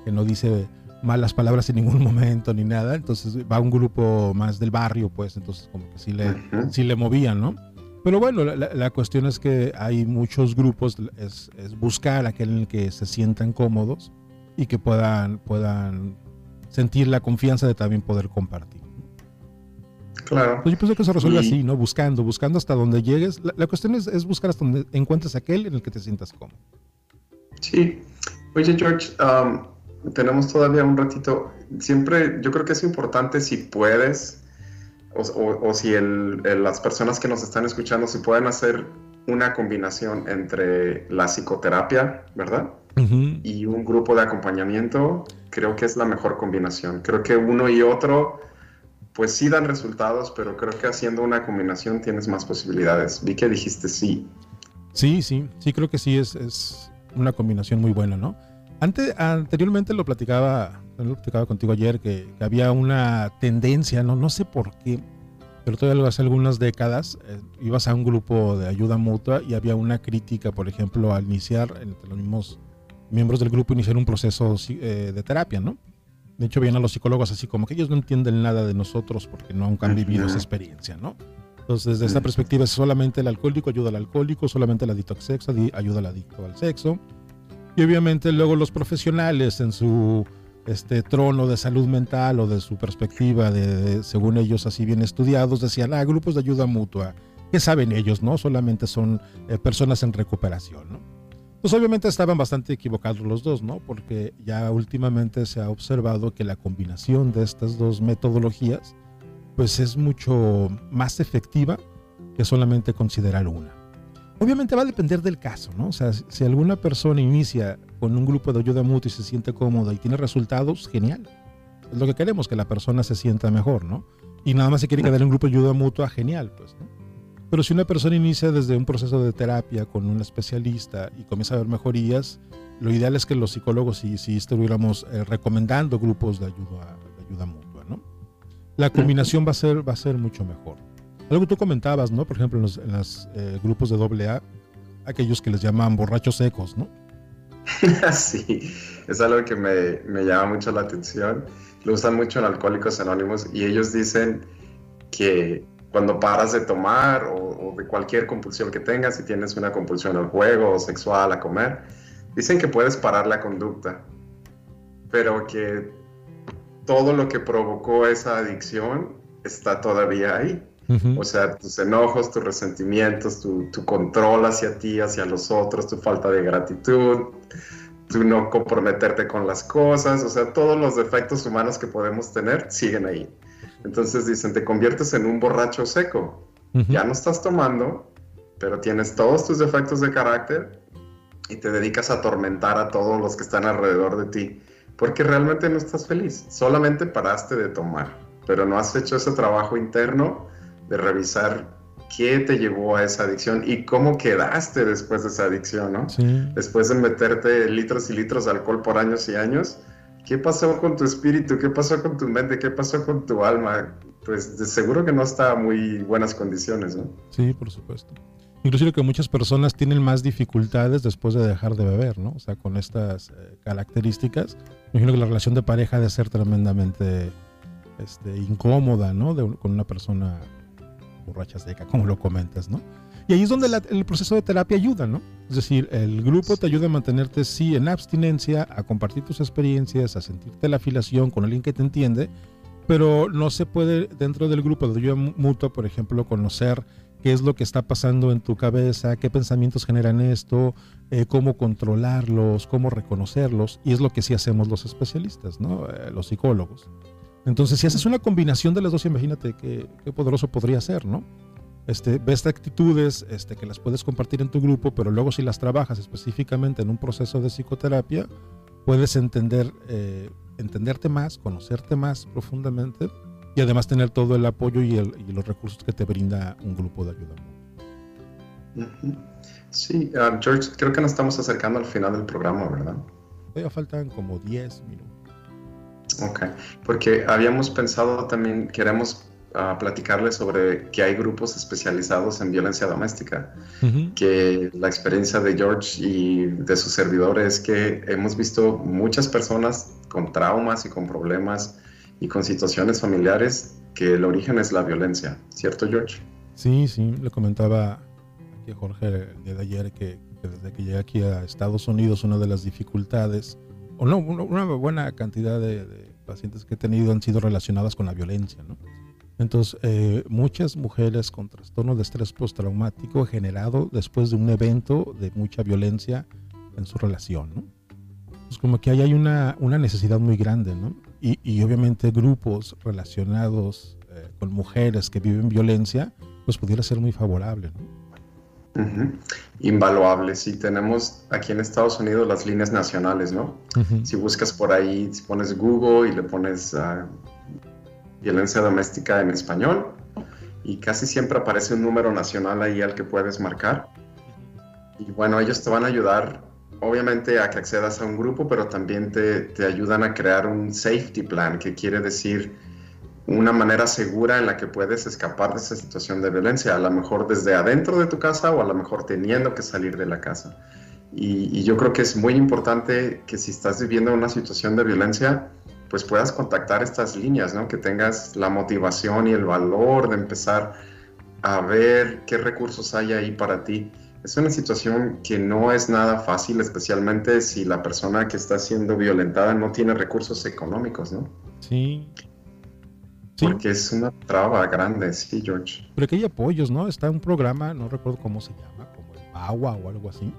que no dice malas palabras en ningún momento ni nada. Entonces va un grupo más del barrio, pues, entonces como que sí le, sí le movían, ¿no? Pero bueno, la, cuestión es que hay muchos grupos, es, buscar aquel en el que se sientan cómodos y que puedan, puedan sentir la confianza de también poder compartir. Claro. Pues yo pienso que se resuelve así, ¿no? Buscando, buscando hasta donde llegues. La, cuestión es, es, buscar hasta donde encuentres aquel en el que te sientas cómodo. Sí. Oye, George, um, tenemos todavía un ratito. Siempre, yo creo que es importante si puedes o, si las personas que nos están escuchando, si pueden hacer una combinación entre la psicoterapia, ¿verdad? Y un grupo de acompañamiento, creo que es la mejor combinación. Creo que uno y otro, pues sí dan resultados, pero creo que haciendo una combinación tienes más posibilidades. Vi que dijiste sí. Sí, sí, sí, creo que sí es, es una combinación muy buena, ¿no? Antes, anteriormente lo platicaba, lo platicaba contigo ayer, que, había una tendencia, no, no sé por qué, pero todavía hace algunas décadas, eh, ibas a un grupo de ayuda mutua y había una crítica, por ejemplo, al iniciar, entre los mismos miembros del grupo, iniciar un proceso eh, de terapia, ¿no? De hecho, vienen a los psicólogos así como que ellos no entienden nada de nosotros porque no han vivido esa experiencia, ¿no? Entonces, desde esta perspectiva, es solamente el alcohólico ayuda al alcohólico, solamente el adicto al sexo ayuda al adicto al sexo. Y obviamente luego los profesionales en su este trono de salud mental o de su perspectiva de, según ellos así bien estudiados decían ah grupos de ayuda mutua qué saben ellos no solamente son eh, personas en recuperación no pues obviamente estaban bastante equivocados los dos no porque ya últimamente se ha observado que la combinación de estas dos metodologías pues es mucho más efectiva que solamente considerar una Obviamente va a depender del caso, ¿no? O sea, si alguna persona inicia con un grupo de ayuda mutua y se siente cómoda y tiene resultados, genial. Es lo que queremos, que la persona se sienta mejor, ¿no? Y nada más se quiere quedar en un grupo de ayuda mutua, genial, pues, ¿no? Pero si una persona inicia desde un proceso de terapia con un especialista y comienza a ver mejorías, lo ideal es que los psicólogos si, si estuviéramos eh, recomendando grupos de ayuda, de ayuda mutua, ¿no? La combinación va a ser, va a ser mucho mejor. Algo que tú comentabas, ¿no? Por ejemplo, en los, eh, grupos de AA, aquellos que les llaman borrachos secos, ¿no? sí, es algo que me, me, llama mucho la atención. Lo usan mucho en Alcohólicos Anónimos y ellos dicen que cuando paras de tomar o, de cualquier compulsión que tengas, si tienes una compulsión al juego o sexual, a comer, dicen que puedes parar la conducta, pero que todo lo que provocó esa adicción está todavía ahí. O sea, tus enojos, tus resentimientos, tu, control hacia ti, hacia los otros, tu falta de gratitud, tu no comprometerte con las cosas, o sea, todos los defectos humanos que podemos tener siguen ahí. Entonces dicen, te conviertes en un borracho seco. Ya no estás tomando, pero tienes todos tus defectos de carácter y te dedicas a atormentar a todos los que están alrededor de ti, porque realmente no estás feliz. Solamente paraste de tomar, pero no has hecho ese trabajo interno de revisar qué te llevó a esa adicción y cómo quedaste después de esa adicción, ¿no? Después de meterte litros y litros de alcohol por años y años, ¿qué pasó con tu espíritu? ¿Qué pasó con tu mente? ¿Qué pasó con tu alma? Pues de seguro que no está a muy buenas condiciones, ¿no? Sí, por supuesto. Inclusive que muchas personas tienen más dificultades después de dejar de beber, ¿no? O sea, con estas eh, características, imagino que la relación de pareja debe ser tremendamente este, incómoda, ¿no? con una persona borracha seca, como lo comentas, ¿no? Y ahí es donde el proceso de terapia ayuda, ¿no? Es decir, el grupo te ayuda a mantenerte, sí, en abstinencia, a compartir tus experiencias, a sentirte la afiliación con alguien que te entiende, pero no se puede dentro del grupo de ayuda mutua, por ejemplo, conocer qué es lo que está pasando en tu cabeza, qué pensamientos generan esto, eh, cómo controlarlos, cómo reconocerlos, y es lo que sí hacemos los especialistas, ¿no? Eh, los psicólogos. Entonces, si haces una combinación de las dos, imagínate qué, poderoso podría ser, ¿no? Este, ves actitudes este, que las puedes compartir en tu grupo, pero luego si las trabajas específicamente en un proceso de psicoterapia, puedes entender, eh, entenderte más, conocerte más profundamente y además tener todo el apoyo y, los recursos que te brinda un grupo de ayuda. Sí, ah, George, creo que nos estamos acercando al final del programa, ¿verdad? Todavía faltan como 10 minutos. Ok, porque habíamos pensado también, queremos uh, platicarles sobre que hay grupos especializados en violencia doméstica, que la experiencia de George y de sus servidores es que hemos visto muchas personas con traumas y con problemas y con situaciones familiares que el origen es la violencia, ¿cierto George? Sí, sí, le comentaba aquí a Jorge el día de ayer que, desde que llegué aquí a Estados Unidos una de las dificultades, o no, una buena cantidad de, pacientes que he tenido han sido relacionadas con la violencia, ¿no? Entonces, eh, muchas mujeres con trastorno de estrés postraumático generado después de un evento de mucha violencia en su relación, ¿no? Pues como que ahí hay una, una necesidad muy grande, ¿no? Y, y obviamente grupos relacionados eh, con mujeres que viven violencia, pues pudiera ser muy favorable, ¿no? Invaluable, sí, tenemos aquí en Estados Unidos las líneas nacionales, ¿no? Si buscas por ahí, si pones Google y le pones uh, violencia doméstica en español, y casi siempre aparece un número nacional ahí al que puedes marcar. Y bueno, ellos te van a ayudar obviamente a que accedas a un grupo, pero también te, te, ayudan a crear un safety plan, que quiere decir una manera segura en la que puedes escapar de esa situación de violencia, a lo mejor desde adentro de tu casa o a lo mejor teniendo que salir de la casa. Y, yo creo que es muy importante que si estás viviendo una situación de violencia, pues puedas contactar estas líneas, ¿no? Que tengas la motivación y el valor de empezar a ver qué recursos hay ahí para ti es una situación que no es nada fácil, especialmente si la persona que está siendo violentada no tiene recursos económicos, ¿no? Sí. Porque es una traba grande, sí, George. Pero que hay apoyos, ¿no? Está un programa, no recuerdo cómo se llama, como el Agua o algo así.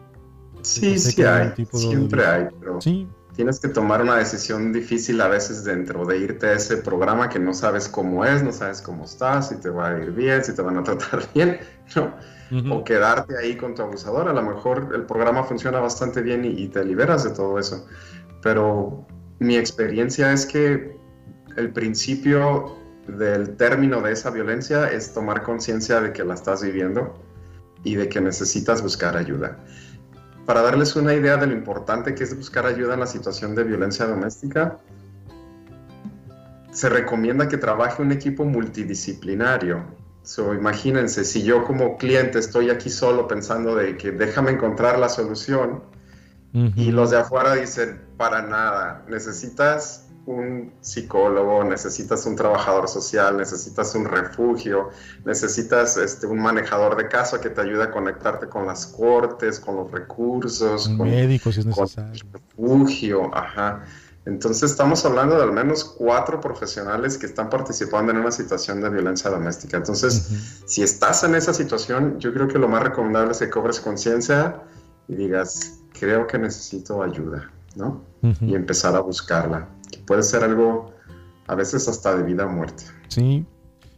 Sí, sí hay, siempre hay, pero sí. Tienes que tomar una decisión difícil a veces dentro de irte a ese programa que no sabes cómo es, no sabes cómo estás, si te va a ir bien, si te van a tratar bien, ¿no? o quedarte ahí con tu abusador. A lo mejor el programa funciona bastante bien y, te liberas de todo eso. Pero mi experiencia es que el principio del término de esa violencia es tomar conciencia de que la estás viviendo y de que necesitas buscar ayuda. Para darles una idea de lo importante que es buscar ayuda en la situación de violencia doméstica, se recomienda que trabaje un equipo multidisciplinario. So, imagínense, si yo como cliente estoy aquí solo pensando de que déjame encontrar la solución y los de afuera dicen, para nada, necesitas un psicólogo, necesitas un trabajador social, necesitas un refugio, necesitas este, un manejador de casa que te ayude a conectarte con las cortes, con los recursos, con médicos si es necesario. Con refugio, ajá. Entonces estamos hablando de al menos cuatro profesionales que están participando en una situación de violencia doméstica. Entonces, si estás en esa situación, yo creo que lo más recomendable es que cobres conciencia y digas, creo que necesito ayuda, ¿no? Y empezar a buscarla. Puede ser algo a veces hasta de vida o muerte. Sí.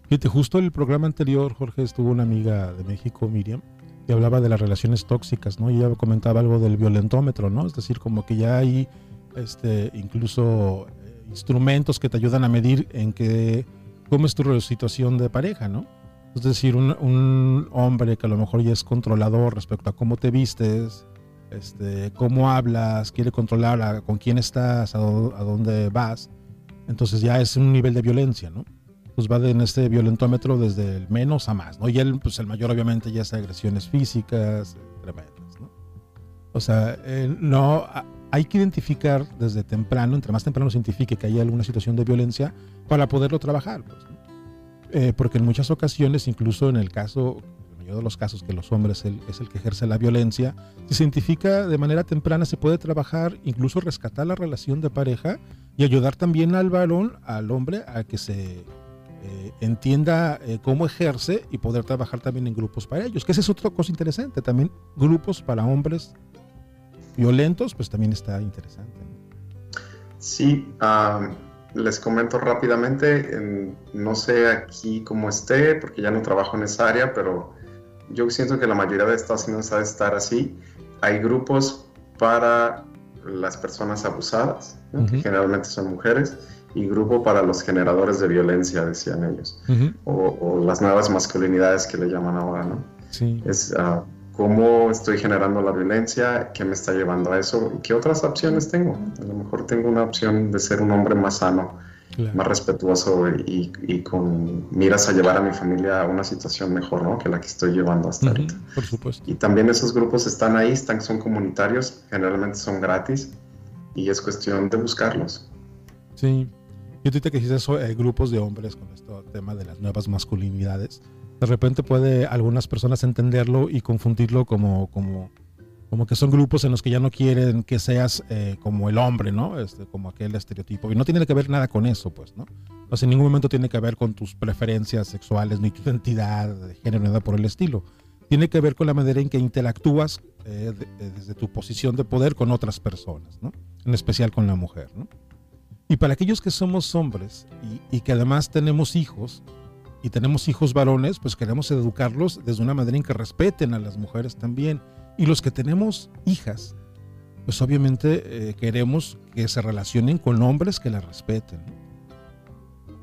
Fíjate, justo el programa anterior, Jorge, estuvo una amiga de México, Miriam, que hablaba de las relaciones tóxicas, ¿no? Y ella comentaba algo del violentómetro, ¿no? Es decir, como que ya hay este, incluso eh, instrumentos que te ayudan a medir en qué, cómo es tu situación de pareja, ¿no? Es decir, un, hombre que a lo mejor ya es controlador respecto a cómo te vistes, este, cómo hablas, quiere controlar con quién estás, a, dónde vas, entonces ya es un nivel de violencia, ¿no? Pues va en este violentómetro desde el menos a más, ¿no? Y él, pues el mayor obviamente ya es agresiones físicas, tremendas, ¿no? O sea, no, hay que identificar desde temprano, entre más temprano se identifique que hay alguna situación de violencia, para poderlo trabajar. Pues, eh, porque en muchas ocasiones, incluso en el caso, en el mayor de los casos que los hombres es el que ejerce la violencia, si se identifica de manera temprana, se puede trabajar, incluso rescatar la relación de pareja y ayudar también al varón, al hombre, a que se eh, entienda eh, cómo ejerce y poder trabajar también en grupos para ellos, que esa es otra cosa interesante, también grupos para hombres violentos, pues también está interesante. Sí, les comento rápidamente, no sé aquí cómo esté, porque ya no trabajo en esa área, pero yo siento que la mayoría de Estados Unidos ha de estar así. Hay grupos para las personas abusadas, que generalmente son mujeres, y grupo para los generadores de violencia, decían ellos, o, las nuevas masculinidades que le llaman ahora, ¿no? Sí. Es, ah, cómo estoy generando la violencia, qué me está llevando a eso, qué otras opciones tengo. A lo mejor tengo una opción de ser un hombre más sano, más respetuoso y, con miras a llevar a mi familia a una situación mejor, ¿no? Que la que estoy llevando hasta ahorita. Por supuesto. Y también esos grupos están ahí, están, son comunitarios, generalmente son gratis y es cuestión de buscarlos. Sí. Y ahorita que dices eso, hay grupos de hombres con este tema de las nuevas masculinidades de repente puede algunas personas entenderlo y confundirlo como, como, como que son grupos en los que ya no quieren que seas eh, como el hombre, ¿no? Este, como aquel estereotipo. Y no tiene que ver nada con eso, pues, ¿no? O en ningún momento tiene que ver con tus preferencias sexuales, ni tu identidad de género, nada por el estilo. Tiene que ver con la manera en que interactúas eh, desde tu posición de poder con otras personas, ¿no? En especial con la mujer, ¿no? Y para aquellos que somos hombres y, y que además tenemos hijos, y tenemos hijos varones, pues queremos educarlos desde una manera en que respeten a las mujeres también. Y los que tenemos hijas, pues obviamente eh, queremos que se relacionen con hombres que las respeten.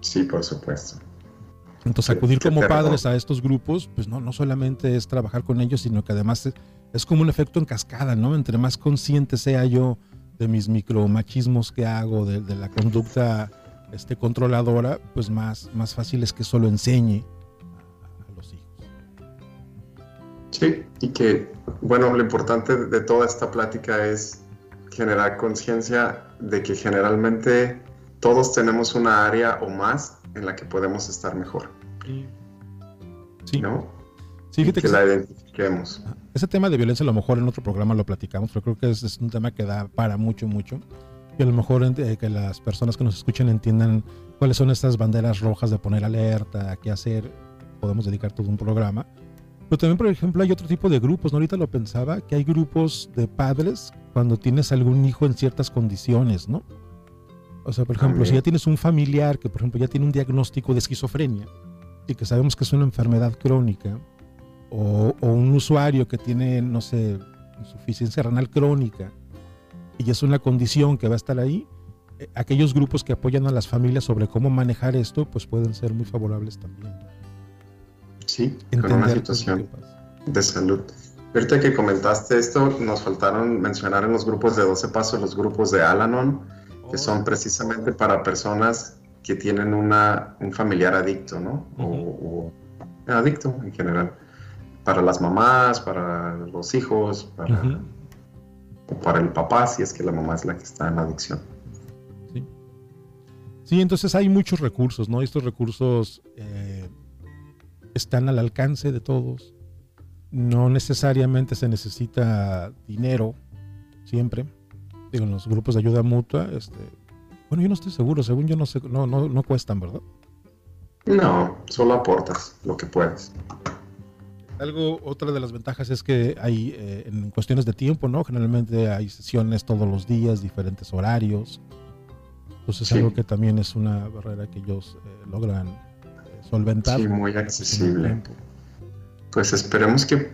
Sí, por supuesto. Entonces acudir como padres a estos grupos, pues no, no solamente es trabajar con ellos, sino que además es, como un efecto en cascada, ¿no? Entre más consciente sea yo de mis micromachismos que hago, de, de la conducta este, controladora, pues más, más fácil es que solo enseñe Sí, y que, bueno, lo importante de toda esta plática es generar conciencia de que generalmente todos tenemos una área o más en la que podemos estar mejor. Sí. ¿No? Sí, que, que, la identifiquemos. Ese tema de violencia a lo mejor en otro programa lo platicamos, pero creo que es, es un tema que da para mucho, mucho y a lo mejor eh, que las personas que nos escuchen entiendan cuáles son estas banderas rojas de poner alerta, qué hacer, podemos dedicar todo un programa. Pero también, por ejemplo, hay otro tipo de grupos, ¿no? ahorita lo pensaba, que hay grupos de padres cuando tienes algún hijo en ciertas condiciones, ¿no? O sea, por ejemplo, si ya tienes un familiar que, por ejemplo, ya tiene un diagnóstico de esquizofrenia y que sabemos que es una enfermedad crónica, o, o un usuario que tiene, no sé, insuficiencia renal crónica, y es una condición que va a estar ahí, eh, aquellos grupos que apoyan a las familias sobre cómo manejar esto, pues pueden ser muy favorables también. Sí, con una situación de salud. Ahorita que comentaste esto, nos faltaron mencionar en los grupos de 12 pasos los grupos de Alanon, que son oh. precisamente para personas que tienen una, un familiar adicto, ¿no? o, adicto en general. Para las mamás, para los hijos, para o para el papá si es que la mamá es la que está en la adicción. Sí, sí entonces hay muchos recursos, ¿no? Estos recursos eh, están al alcance de todos. No necesariamente se necesita dinero siempre. Digo, en los grupos de ayuda mutua, este, bueno, yo no estoy seguro, según yo no sé, no, no, no cuestan, ¿verdad? No, solo aportas lo que puedes. Algo, otra de las ventajas es que hay, eh, en cuestiones de tiempo, ¿no? Generalmente hay sesiones todos los días, diferentes horarios. Entonces es algo que también es una barrera que ellos eh, logran solventar. Sí, muy accesible. Pues esperemos que,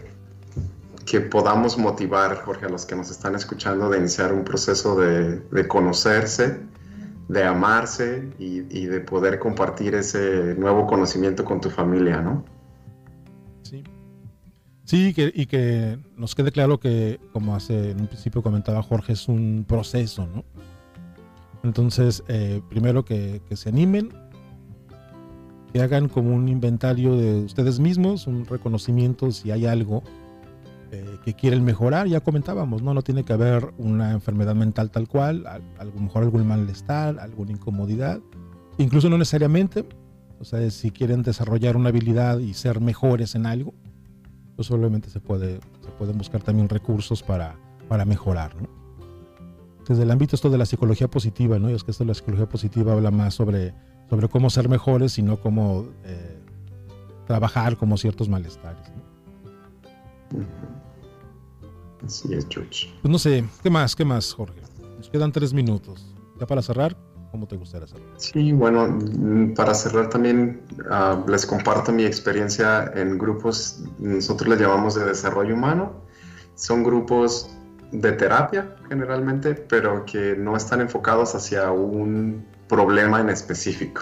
que podamos motivar, Jorge, a los que nos están escuchando de iniciar un proceso de, de conocerse, de amarse y, y de poder compartir ese nuevo conocimiento con tu familia, ¿no? Sí, y que nos quede claro que, como hace en un principio comentaba Jorge, es un proceso, ¿no? Entonces, eh, primero que, se animen, que hagan como un inventario de ustedes mismos, un reconocimiento si hay algo eh, que quieren mejorar. Ya comentábamos, ¿no? No tiene que haber una enfermedad mental tal cual, a, a lo mejor algún malestar, alguna incomodidad, incluso no necesariamente. O sea, si quieren desarrollar una habilidad y ser mejores en algo, pues obviamente se, puede, se pueden buscar también recursos para, para mejorar. ¿no? Desde el ámbito esto de la psicología positiva, ¿no? Y es que esto de la psicología positiva habla más sobre, sobre cómo ser mejores y no cómo eh, trabajar como ciertos malestares. ¿no? Así es, George. Pues no sé, ¿qué más? ¿Qué más, Jorge? Nos quedan tres minutos. ¿Ya para cerrar? ¿Cómo te gustaría hacerlo? Sí, bueno, para cerrar también ah, les comparto mi experiencia en grupos, nosotros les llamamos de desarrollo humano. Son grupos de terapia generalmente, pero que no están enfocados hacia un problema en específico.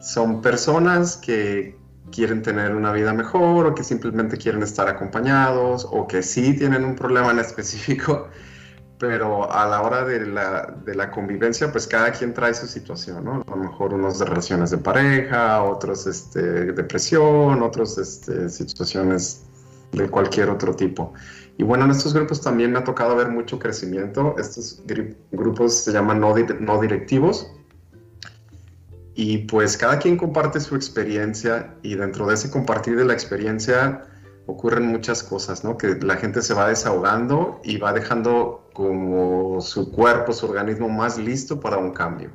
Son personas que quieren tener una vida mejor o que simplemente quieren estar acompañados o que sí tienen un problema en específico, pero a la hora de la, de la convivencia, pues cada quien trae su situación, ¿no? A lo mejor unos de relaciones de pareja, otros este, depresión, otros este, situaciones de cualquier otro tipo. Y bueno, en estos grupos también me ha tocado ver mucho crecimiento. Estos grupos se llaman no, no directivos y pues cada quien comparte su experiencia y dentro de ese compartir de la experiencia ocurren muchas cosas, ¿no? Que la gente se va desahogando y va dejando como su cuerpo, su organismo más listo para un cambio.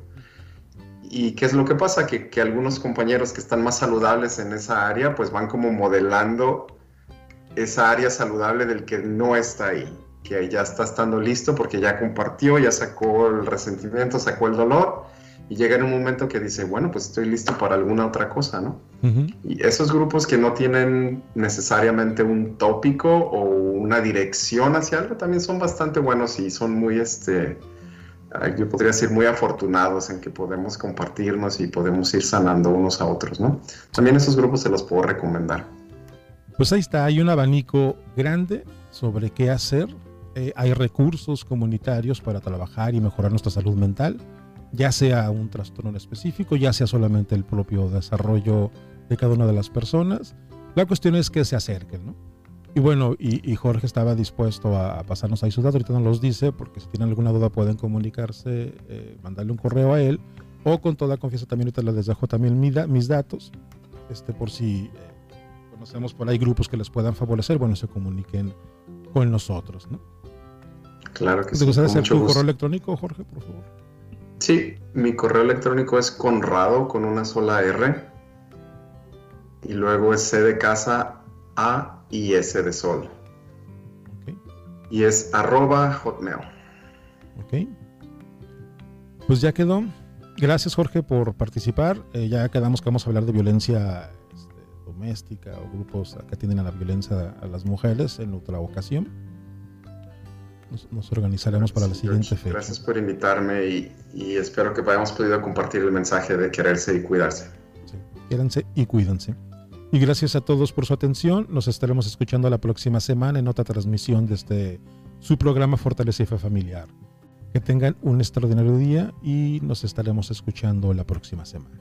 ¿Y qué es lo que pasa? Que, que algunos compañeros que están más saludables en esa área, pues van como modelando esa área saludable del que no está ahí, que ya está estando listo porque ya compartió, ya sacó el resentimiento, sacó el dolor y llega en un momento que dice, bueno, pues estoy listo para alguna otra cosa, ¿no? Y esos grupos que no tienen necesariamente un tópico o una dirección hacia algo también son bastante buenos y son muy, este, yo podría decir, muy afortunados en que podemos compartirnos y podemos ir sanando unos a otros, ¿no? También esos grupos se los puedo recomendar. Pues ahí está, hay un abanico grande sobre qué hacer. Eh, hay recursos comunitarios para trabajar y mejorar nuestra salud mental ya sea un trastorno específico, ya sea solamente el propio desarrollo de cada una de las personas. La cuestión es que se acerquen, ¿no? Y bueno, y, Jorge estaba dispuesto a, pasarnos ahí sus datos, ahorita no los dice, porque si tienen alguna duda pueden comunicarse, eh, mandarle un correo a él, o con toda confianza también ahorita les dejo también mis datos, este, por si eh, conocemos por ahí grupos que les puedan favorecer, bueno, se comuniquen con nosotros, ¿no? Claro que sí. ¿Te gustaría hacer tu correo electrónico, Jorge, por favor? Sí, mi correo electrónico es conrado con una sola R y luego es C de casa A y S de sol. Y es arroba hotmail. Ok. Pues ya quedó. Gracias Jorge por participar. Eh, ya quedamos que vamos a hablar de violencia este, doméstica o grupos que atienden a la violencia a las mujeres en otra ocasión nos, organizaremos para la siguiente fecha. Gracias por invitarme y, espero que hayamos podido compartir el mensaje de quererse y cuidarse. Sí, y cuídense. Y gracias a todos por su atención. Nos estaremos escuchando la próxima semana en otra transmisión de este su programa Fortaleza y Fe Familiar. Que tengan un extraordinario día y nos estaremos escuchando la próxima semana.